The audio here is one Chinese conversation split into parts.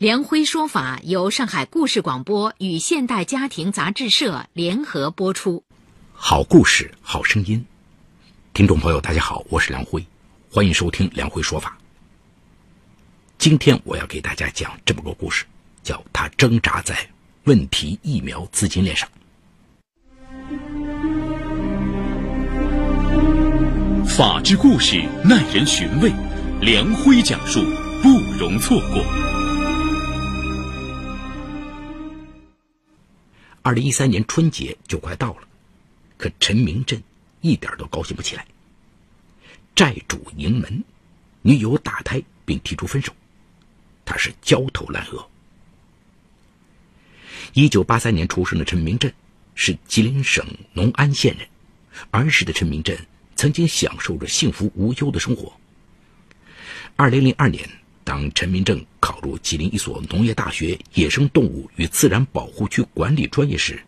梁辉说法由上海故事广播与现代家庭杂志社联合播出。好故事，好声音。听众朋友，大家好，我是梁辉，欢迎收听梁辉说法。今天我要给大家讲这么个故事，叫他挣扎在问题疫苗资金链上。法治故事耐人寻味，梁辉讲述不容错过。二零一三年春节就快到了，可陈明镇一点都高兴不起来。债主迎门，女友打胎并提出分手，他是焦头烂额。一九八三年出生的陈明镇是吉林省农安县人，儿时的陈明镇曾经享受着幸福无忧的生活。二零零二年。当陈明正考入吉林一所农业大学野生动物与自然保护区管理专业时，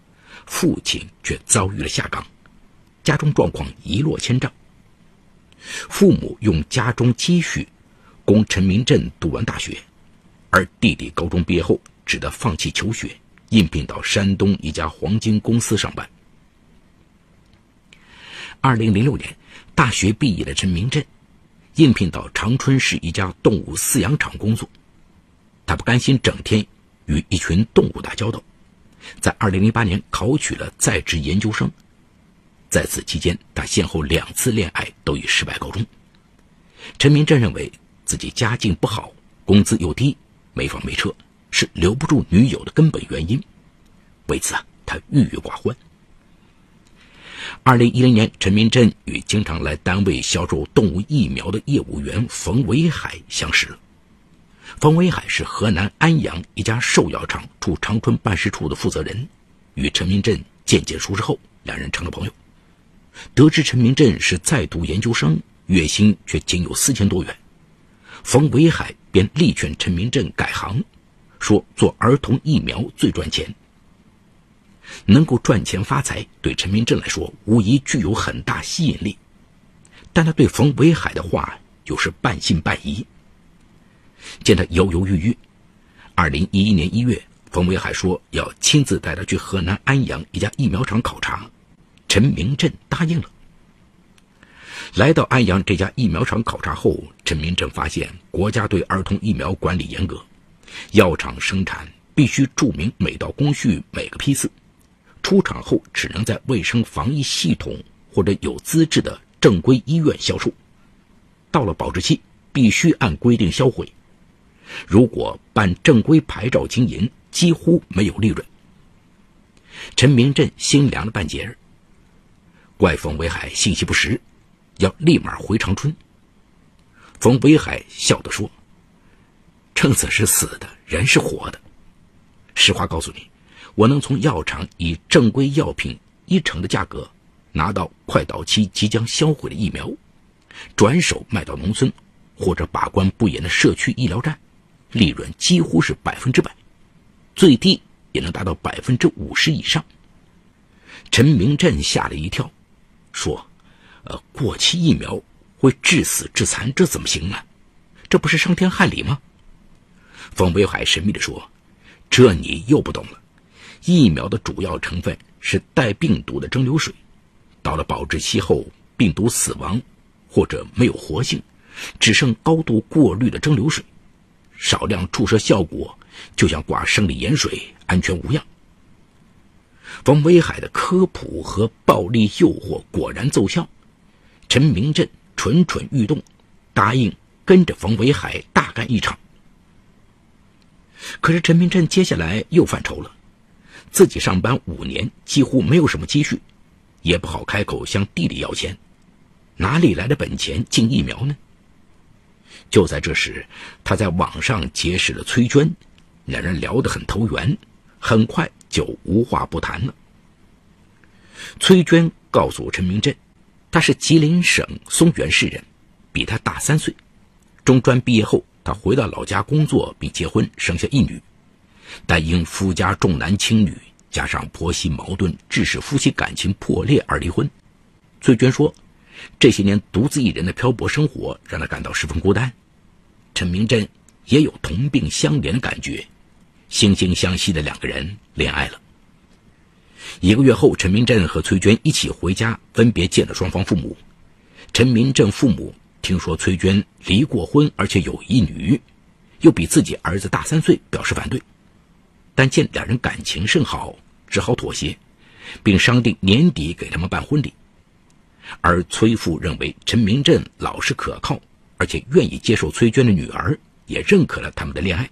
父亲却遭遇了下岗，家中状况一落千丈。父母用家中积蓄供陈明正读完大学，而弟弟高中毕业后只得放弃求学，应聘到山东一家黄金公司上班。二零零六年，大学毕业的陈明正。应聘到长春市一家动物饲养场工作，他不甘心整天与一群动物打交道，在2008年考取了在职研究生。在此期间，他先后两次恋爱都以失败告终。陈明正认为自己家境不好，工资又低，没房没车，是留不住女友的根本原因。为此啊，他郁郁寡欢。二零一零年，陈明镇与经常来单位销售动物疫苗的业务员冯维海相识。冯维海是河南安阳一家兽药厂驻长春办事处的负责人，与陈明镇渐渐熟识后，两人成了朋友。得知陈明镇是在读研究生，月薪却仅有四千多元，冯维海便力劝陈明镇改行，说做儿童疫苗最赚钱。能够赚钱发财，对陈明正来说无疑具有很大吸引力，但他对冯维海的话又是半信半疑。见他犹犹豫豫，二零一一年一月，冯维海说要亲自带他去河南安阳一家疫苗厂考察，陈明正答应了。来到安阳这家疫苗厂考察后，陈明正发现国家对儿童疫苗管理严格，药厂生产必须注明每道工序每个批次。出厂后只能在卫生防疫系统或者有资质的正规医院销售，到了保质期必须按规定销毁。如果办正规牌照经营，几乎没有利润。陈明镇心凉了半截儿，怪冯维海信息不实，要立马回长春。冯维海笑着说：“秤子是死的，人是活的。实话告诉你。”我能从药厂以正规药品一成的价格拿到快到期即将销毁的疫苗，转手卖到农村或者把关不严的社区医疗站，利润几乎是百分之百，最低也能达到百分之五十以上。陈明镇吓了一跳，说：“呃，过期疫苗会致死致残，这怎么行呢？这不是伤天害理吗？”冯北海神秘地说：“这你又不懂了。”疫苗的主要成分是带病毒的蒸馏水，到了保质期后，病毒死亡或者没有活性，只剩高度过滤的蒸馏水，少量注射效果就像挂生理盐水，安全无恙。冯威海的科普和暴力诱惑果然奏效，陈明镇蠢蠢欲动，答应跟着冯威海大干一场。可是陈明镇接下来又犯愁了。自己上班五年，几乎没有什么积蓄，也不好开口向弟弟要钱，哪里来的本钱进疫苗呢？就在这时，他在网上结识了崔娟，两人聊得很投缘，很快就无话不谈了。崔娟告诉陈明镇，他是吉林省松原市人，比他大三岁。中专毕业后，他回到老家工作并结婚，生下一女。但因夫家重男轻女，加上婆媳矛盾，致使夫妻感情破裂而离婚。崔娟说，这些年独自一人的漂泊生活让她感到十分孤单。陈明镇也有同病相怜的感觉，惺惺相惜的两个人恋爱了。一个月后，陈明镇和崔娟一起回家，分别见了双方父母。陈明镇父母听说崔娟离过婚，而且有一女，又比自己儿子大三岁，表示反对。但见两人感情甚好，只好妥协，并商定年底给他们办婚礼。而崔父认为陈明镇老实可靠，而且愿意接受崔娟的女儿，也认可了他们的恋爱。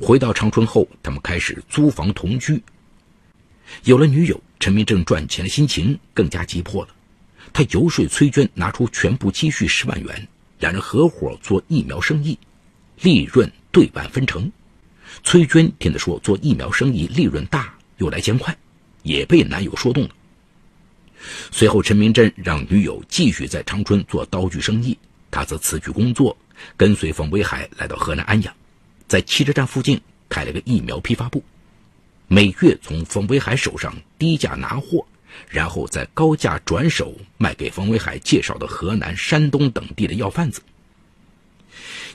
回到长春后，他们开始租房同居。有了女友，陈明正赚钱的心情更加急迫了。他游说崔娟拿出全部积蓄十万元，两人合伙做疫苗生意，利润对半分成。崔娟听他说做疫苗生意利润大又来钱快，也被男友说动了。随后，陈明真让女友继续在长春做刀具生意，他则辞去工作，跟随冯维海来到河南安阳，在汽车站附近开了个疫苗批发部。每月从冯维海手上低价拿货，然后再高价转手卖给冯维海介绍的河南、山东等地的药贩子。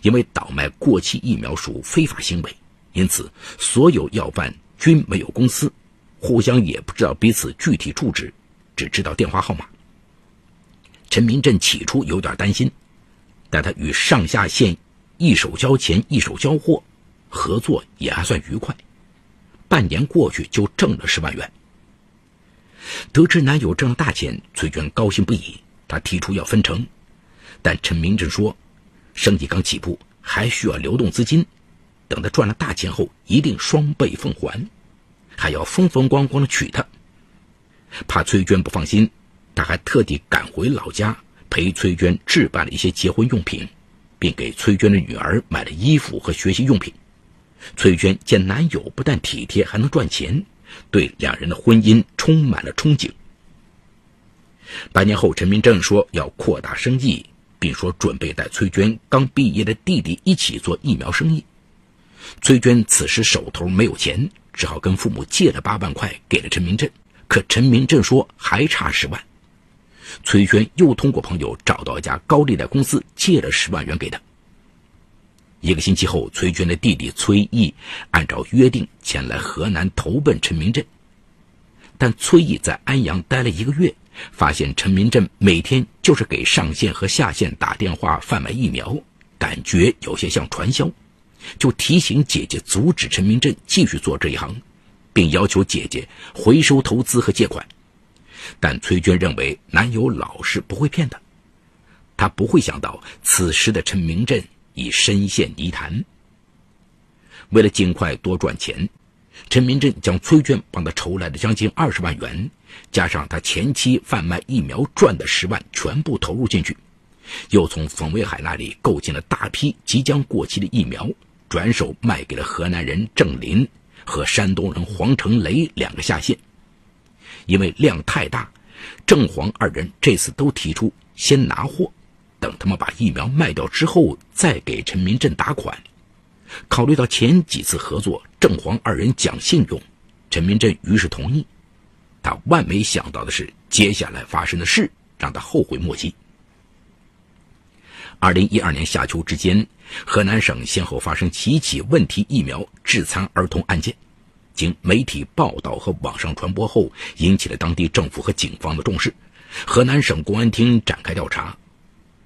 因为倒卖过期疫苗属非法行为，因此所有药办均没有公司，互相也不知道彼此具体住址，只知道电话号码。陈明镇起初有点担心，但他与上下线一手交钱一手交货，合作也还算愉快。半年过去，就挣了十万元。得知男友挣了大钱，崔娟高兴不已。她提出要分成，但陈明正说，生意刚起步，还需要流动资金，等他赚了大钱后，一定双倍奉还，还要风风光光的娶她。怕崔娟不放心，他还特地赶回老家，陪崔娟置办了一些结婚用品，并给崔娟的女儿买了衣服和学习用品。崔娟见男友不但体贴，还能赚钱，对两人的婚姻充满了憧憬。半年后，陈明正说要扩大生意，并说准备带崔娟刚毕业的弟弟一起做疫苗生意。崔娟此时手头没有钱，只好跟父母借了八万块给了陈明正。可陈明正说还差十万，崔娟又通过朋友找到一家高利贷公司借了十万元给他。一个星期后，崔娟的弟弟崔毅按照约定前来河南投奔陈明镇。但崔毅在安阳待了一个月，发现陈明镇每天就是给上线和下线打电话贩卖疫苗，感觉有些像传销，就提醒姐姐阻止陈明镇继续做这一行，并要求姐姐回收投资和借款。但崔娟认为男友老实，不会骗她。她不会想到此时的陈明镇。已深陷泥潭。为了尽快多赚钱，陈明镇将崔娟帮他筹来的将近二十万元，加上他前期贩卖疫苗赚的十万，全部投入进去，又从冯维海那里购进了大批即将过期的疫苗，转手卖给了河南人郑林和山东人黄成雷两个下线。因为量太大，郑黄二人这次都提出先拿货。等他们把疫苗卖掉之后，再给陈明镇打款。考虑到前几次合作郑黄二人讲信用，陈明镇于是同意。他万没想到的是，接下来发生的事让他后悔莫及。二零一二年夏秋之间，河南省先后发生几起问题疫苗致残儿童案件，经媒体报道和网上传播后，引起了当地政府和警方的重视。河南省公安厅展开调查。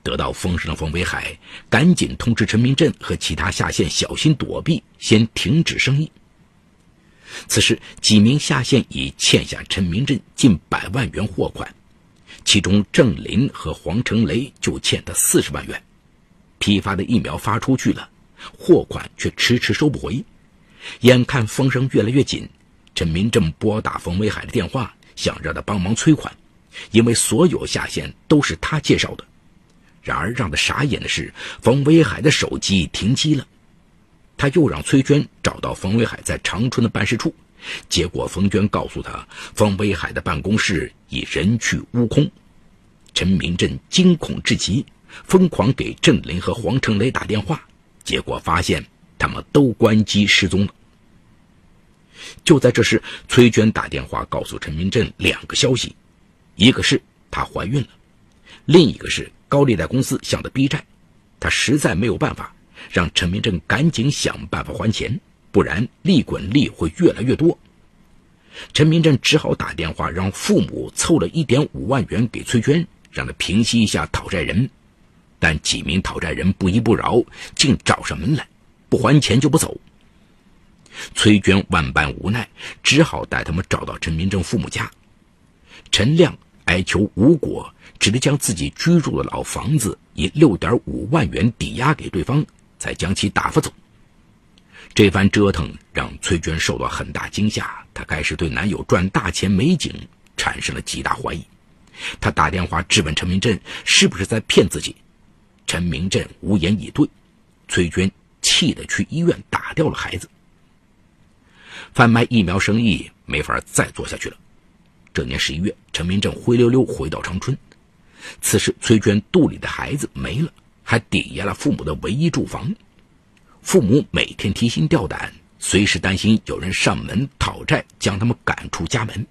得到风声的冯维海赶紧通知陈明镇和其他下线小心躲避，先停止生意。此时，几名下线已欠下陈明镇近百万元货款，其中郑林和黄成雷就欠他四十万元。批发的疫苗发出去了，货款却迟迟收不回。眼看风声越来越紧，陈明正拨打冯威海的电话，想让他帮忙催款，因为所有下线都是他介绍的。然而，让他傻眼的是，冯威海的手机停机了。他又让崔娟找到冯威海在长春的办事处，结果冯娟告诉他，方威海的办公室已人去屋空。陈明正惊恐至极，疯狂给郑林和黄成雷打电话，结果发现他们都关机失踪了。就在这时，崔娟打电话告诉陈明正两个消息：一个是她怀孕了，另一个是高利贷公司向她逼债，她实在没有办法，让陈明正赶紧想办法还钱。不然利滚利会越来越多。陈明正只好打电话让父母凑了一点五万元给崔娟，让她平息一下讨债人。但几名讨债人不依不饶，竟找上门来，不还钱就不走。崔娟万般无奈，只好带他们找到陈明正父母家。陈亮哀求无果，只得将自己居住的老房子以六点五万元抵押给对方，才将其打发走。这番折腾让崔娟受到很大惊吓，她开始对男友赚大钱美景产生了极大怀疑。她打电话质问陈明振是不是在骗自己，陈明振无言以对。崔娟气得去医院打掉了孩子。贩卖疫苗生意没法再做下去了。这年十一月，陈明正灰溜溜回到长春，此时崔娟肚里的孩子没了，还抵押了父母的唯一住房。父母每天提心吊胆，随时担心有人上门讨债，将他们赶出家门。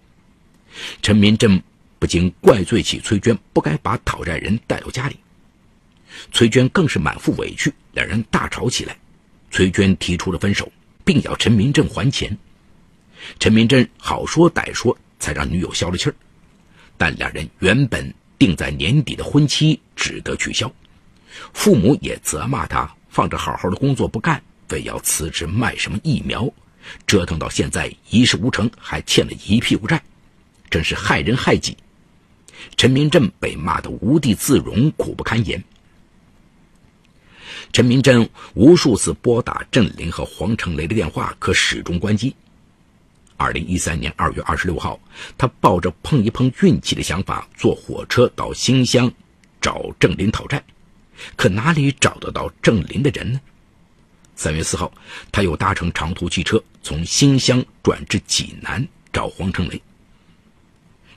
陈明正不禁怪罪起崔娟不该把讨债人带到家里，崔娟更是满腹委屈，两人大吵起来。崔娟提出了分手，并要陈明正还钱。陈明正好说歹说，才让女友消了气儿。但两人原本定在年底的婚期只得取消，父母也责骂他。放着好好的工作不干，非要辞职卖什么疫苗，折腾到现在一事无成，还欠了一屁股债，真是害人害己。陈明正被骂得无地自容，苦不堪言。陈明正无数次拨打郑林和黄成雷的电话，可始终关机。二零一三年二月二十六号，他抱着碰一碰运气的想法，坐火车到新乡找郑林讨债。可哪里找得到郑林的人呢？三月四号，他又搭乘长途汽车从新乡转至济南找黄成雷。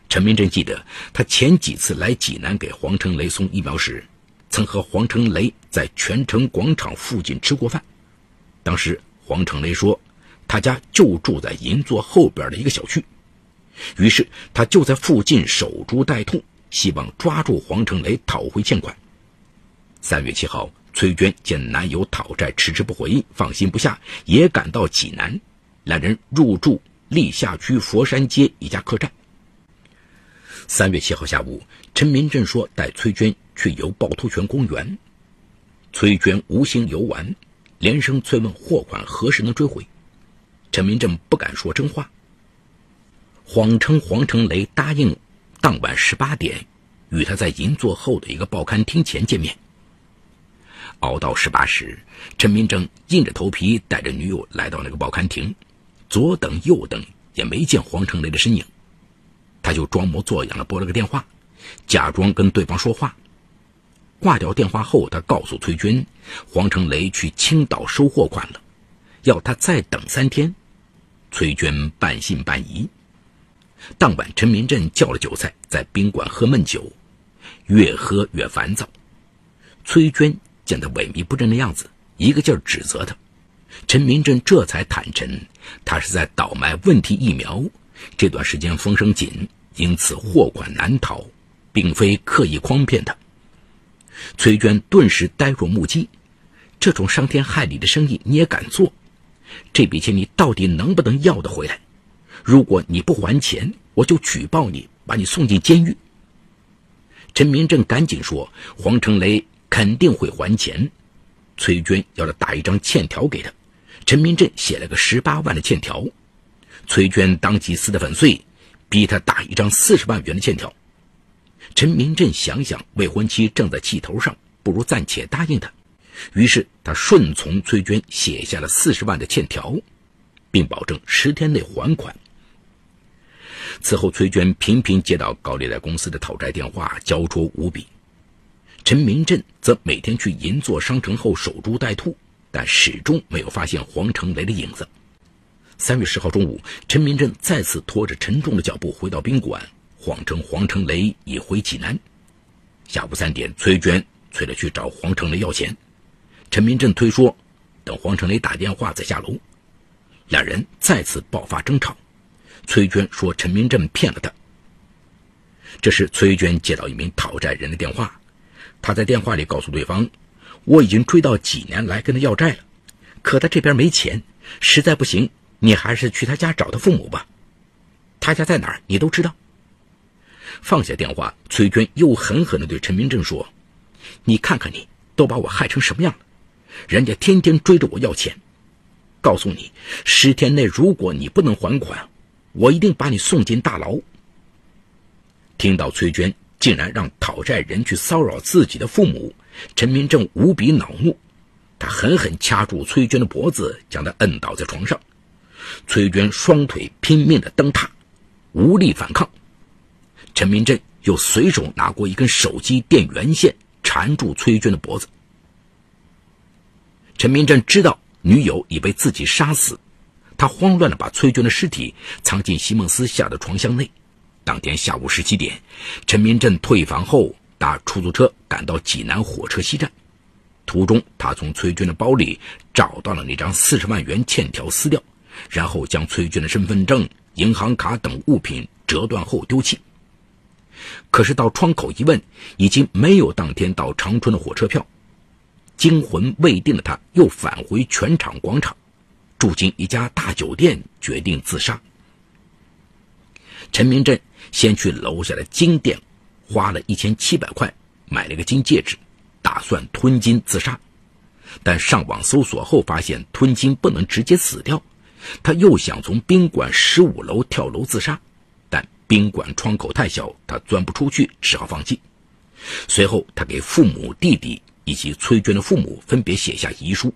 陈明正记得，他前几次来济南给黄成雷送疫苗时，曾和黄成雷在泉城广场附近吃过饭。当时黄成雷说，他家就住在银座后边的一个小区，于是他就在附近守株待兔，希望抓住黄成雷讨回欠款。三月七号，崔娟见男友讨债迟迟不回应，放心不下，也赶到济南。两人入住历下区佛山街一家客栈。三月七号下午，陈明正说带崔娟去游趵突泉公园。崔娟无心游玩，连声催问货款何时能追回。陈明正不敢说真话，谎称黄成雷答应当晚十八点与他在银座后的一个报刊厅前见面。熬到十八时，陈明正硬着头皮带着女友来到那个报刊亭，左等右等也没见黄成雷的身影，他就装模作样的拨了个电话，假装跟对方说话。挂掉电话后，他告诉崔娟，黄成雷去青岛收货款了，要他再等三天。崔娟半信半疑。当晚，陈明正叫了酒菜，在宾馆喝闷酒，越喝越烦躁。崔娟。见他萎靡不振的样子，一个劲儿指责他。陈明正这才坦诚，他是在倒卖问题疫苗。这段时间风声紧，因此货款难逃，并非刻意诓骗他。崔娟顿时呆若木鸡。这种伤天害理的生意你也敢做？这笔钱你到底能不能要得回来？如果你不还钱，我就举报你，把你送进监狱。陈明正赶紧说：“黄成雷。”肯定会还钱。崔娟要他打一张欠条给他，陈明正写了个十八万的欠条。崔娟当即撕得粉碎，逼他打一张四十万元的欠条。陈明正想想未婚妻正在气头上，不如暂且答应他。于是他顺从崔娟写下了四十万的欠条，并保证十天内还款。此后，崔娟频频接到高利贷公司的讨债电话，焦灼无比。陈明振则每天去银座商城后守株待兔，但始终没有发现黄成雷的影子。三月十号中午，陈明正再次拖着沉重的脚步回到宾馆，谎称黄成雷已回济南。下午三点，崔娟催着去找黄成雷要钱，陈明正推说等黄成雷打电话再下楼。两人再次爆发争吵，崔娟说陈明正骗了她。这时，崔娟接到一名讨债人的电话，他在电话里告诉对方：“我已经追到济南来跟他要债了，可他这边没钱，实在不行，你还是去他家找他父母吧。他家在哪儿，你都知道。”放下电话，崔娟又狠狠地对陈明正说：“你看看你，都把我害成什么样了！人家天天追着我要钱，告诉你，十天内如果你不能还款，我一定把你送进大牢。”听到崔娟竟然让讨债人去骚扰自己的父母，陈明正无比恼怒，他狠狠掐住崔娟的脖子，将她摁倒在床上。崔娟双腿拼命的蹬踏，无力反抗。陈明正又随手拿过一根手机电源线，缠住崔娟的脖子。陈明正知道女友已被自己杀死，他慌乱的把崔娟的尸体藏进席梦思下的床箱内。当天下午十七点，陈明正退房后搭出租车赶到济南火车西站。途中，他从崔娟的包里找到了那张四十万元欠条，撕掉，然后将崔娟的身份证、银行卡等物品折断后丢弃。可是到窗口一问，已经没有当天到长春的火车票。惊魂未定的他，又返回全场广场，住进一家大酒店，决定自杀。陈明正先去楼下的金店，花了一千七百块买了个金戒指，打算吞金自杀。但上网搜索后发现吞金不能直接死掉，他又想从宾馆十五楼跳楼自杀，但宾馆窗口太小，他钻不出去，只好放弃。随后，他给父母、弟弟以及崔娟的父母分别写下遗书。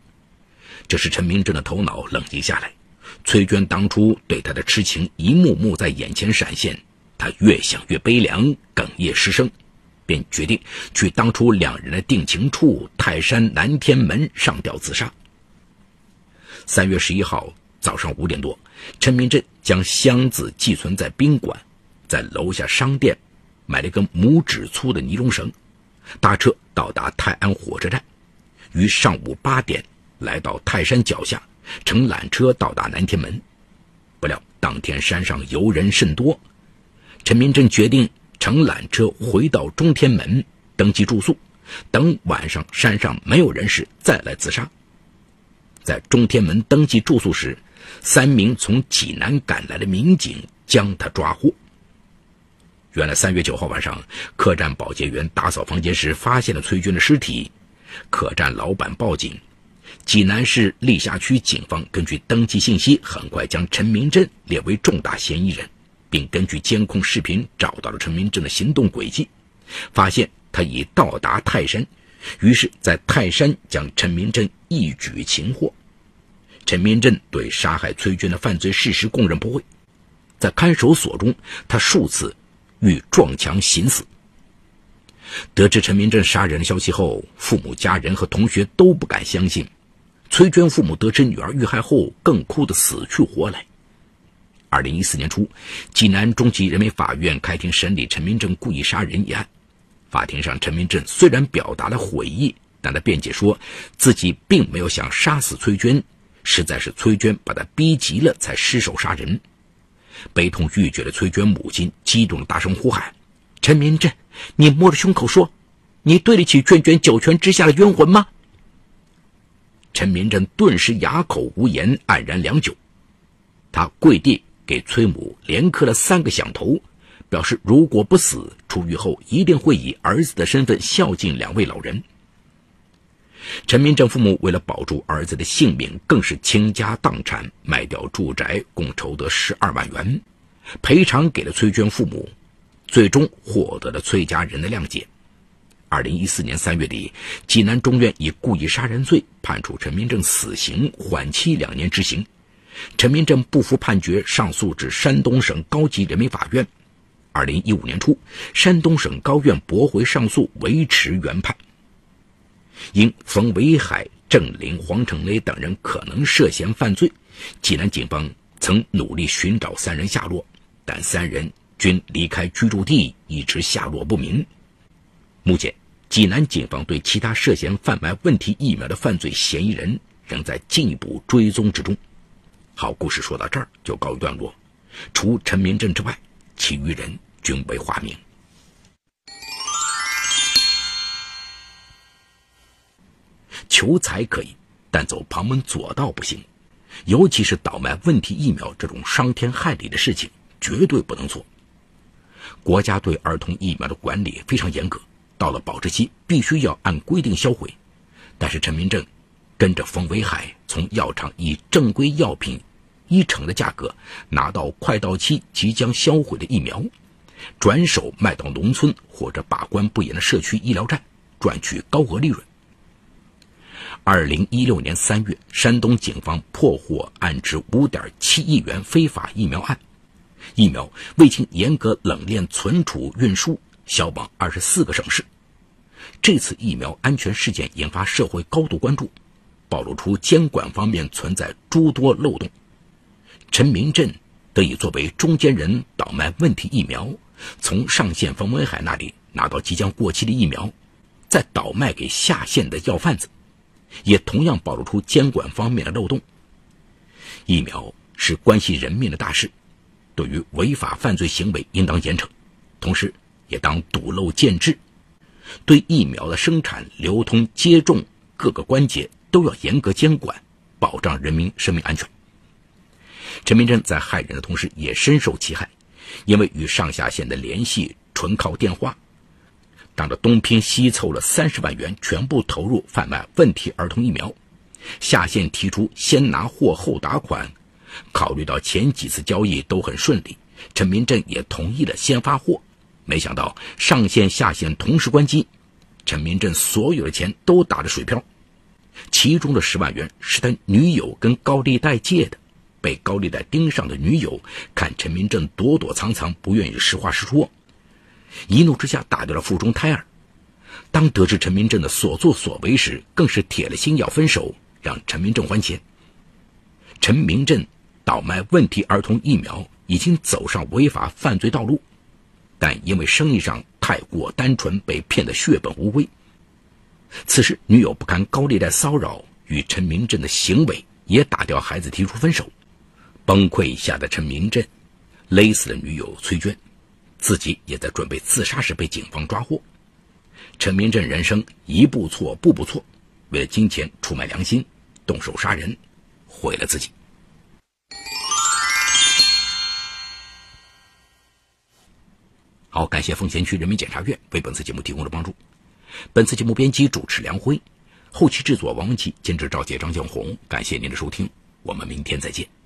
这时，陈明正的头脑冷静下来。崔娟当初对他的痴情一幕幕在眼前闪现，他越想越悲凉，哽咽失声，便决定去当初两人的定情处泰山南天门上吊自杀。三月十一号早上五点多，陈明镇将箱子寄存在宾馆，在楼下商店买了一根拇指粗的尼龙绳，搭车到达泰安火车站，于上午八点来到泰山脚下。乘缆车到达南天门，不料当天山上游人甚多，陈明正决定乘缆车回到中天门登记住宿，等晚上山上没有人时再来自杀。在中天门登记住宿时，三名从济南赶来的民警将他抓获。原来三月九号晚上，客栈保洁员打扫房间时发现了崔军的尸体，客栈老板报警。济南市历下区警方根据登记信息，很快将陈明正列为重大嫌疑人，并根据监控视频找到了陈明正的行动轨迹，发现他已到达泰山，于是，在泰山将陈明正一举擒获。陈明正对杀害崔娟的犯罪事实供认不讳，在看守所中，他数次欲撞墙行死。得知陈明正杀人的消息后，父母、家人和同学都不敢相信。崔娟父母得知女儿遇害后，更哭得死去活来。二零一四年初，济南中级人民法院开庭审理陈明正故意杀人一案。法庭上，陈明正虽然表达了悔意，但他辩解说自己并没有想杀死崔娟，实在是崔娟把他逼急了才失手杀人。悲痛欲绝的崔娟母亲激动的大声呼喊：“陈明正，你摸着胸口说，你对得起娟娟九泉之下的冤魂吗？”陈明正顿时哑口无言，黯然良久。他跪地给崔母连磕了三个响头，表示如果不死，出狱后一定会以儿子的身份孝敬两位老人。陈明正父母为了保住儿子的性命，更是倾家荡产，卖掉住宅，共筹得十二万元，赔偿给了崔娟父母，最终获得了崔家人的谅解。二零一四年三月底，济南中院以故意杀人罪判处陈明正死刑，缓期两年执行。陈明正不服判决，上诉至山东省高级人民法院。二零一五年初，山东省高院驳回上诉，维持原判。因冯维海、郑林、黄成雷等人可能涉嫌犯罪，济南警方曾努力寻找三人下落，但三人均离开居住地，一直下落不明。目前，济南警方对其他涉嫌贩卖问题疫苗的犯罪嫌疑人仍在进一步追踪之中。好，故事说到这儿就告一段落。除陈明正之外，其余人均为化名。求财可以，但走旁门左道不行。尤其是倒卖问题疫苗这种伤天害理的事情，绝对不能做。国家对儿童疫苗的管理非常严格，到了保质期必须要按规定销毁。但是陈明正跟着冯维海从药厂以正规药品一成的价格拿到快到期即将销毁的疫苗，转手卖到农村或者把关不严的社区医疗站，赚取高额利润。二零一六年三月，山东警方破获案值五点七亿元非法疫苗案，疫苗未经严格冷链存储运输，销往二十四个省市。这次疫苗安全事件引发社会高度关注，暴露出监管方面存在诸多漏洞。陈明镇得以作为中间人倒卖问题疫苗，从上线冯文海那里拿到即将过期的疫苗，再倒卖给下线的药贩子。也同样暴露出监管方面的漏洞。疫苗是关系人命的大事，对于违法犯罪行为应当严惩，同时也当堵漏建制，对疫苗的生产、流通、接种各个关节都要严格监管，保障人民生命安全。陈明真在害人的同时也深受其害，因为与上下线的联系纯靠电话。当着东拼西凑了三十万元，全部投入贩卖问题儿童疫苗。下线提出先拿货后打款，考虑到前几次交易都很顺利，陈明镇也同意了先发货。没想到上线下线同时关机，陈明镇所有的钱都打了水漂。其中的十万元是他女友跟高利贷借的，被高利贷盯上的女友看陈明正躲躲藏藏，不愿意实话实说。一怒之下打掉了腹中胎儿，当得知陈明正的所作所为时，更是铁了心要分手，让陈明正还钱。陈明正倒卖问题儿童疫苗，已经走上违法犯罪道路，但因为生意上太过单纯，被骗得血本无归。此时女友不堪高利贷骚扰与陈明正的行为，也打掉孩子提出分手，崩溃下的陈明镇勒死了女友崔娟。自己也在准备自杀时被警方抓获。陈明镇人生一步错步步错，为了金钱出卖良心，动手杀人，毁了自己。好，感谢奉贤区人民检察院为本次节目提供的帮助。本次节目编辑主持梁辉，后期制作王文琪，监制赵杰、张建红。感谢您的收听，我们明天再见。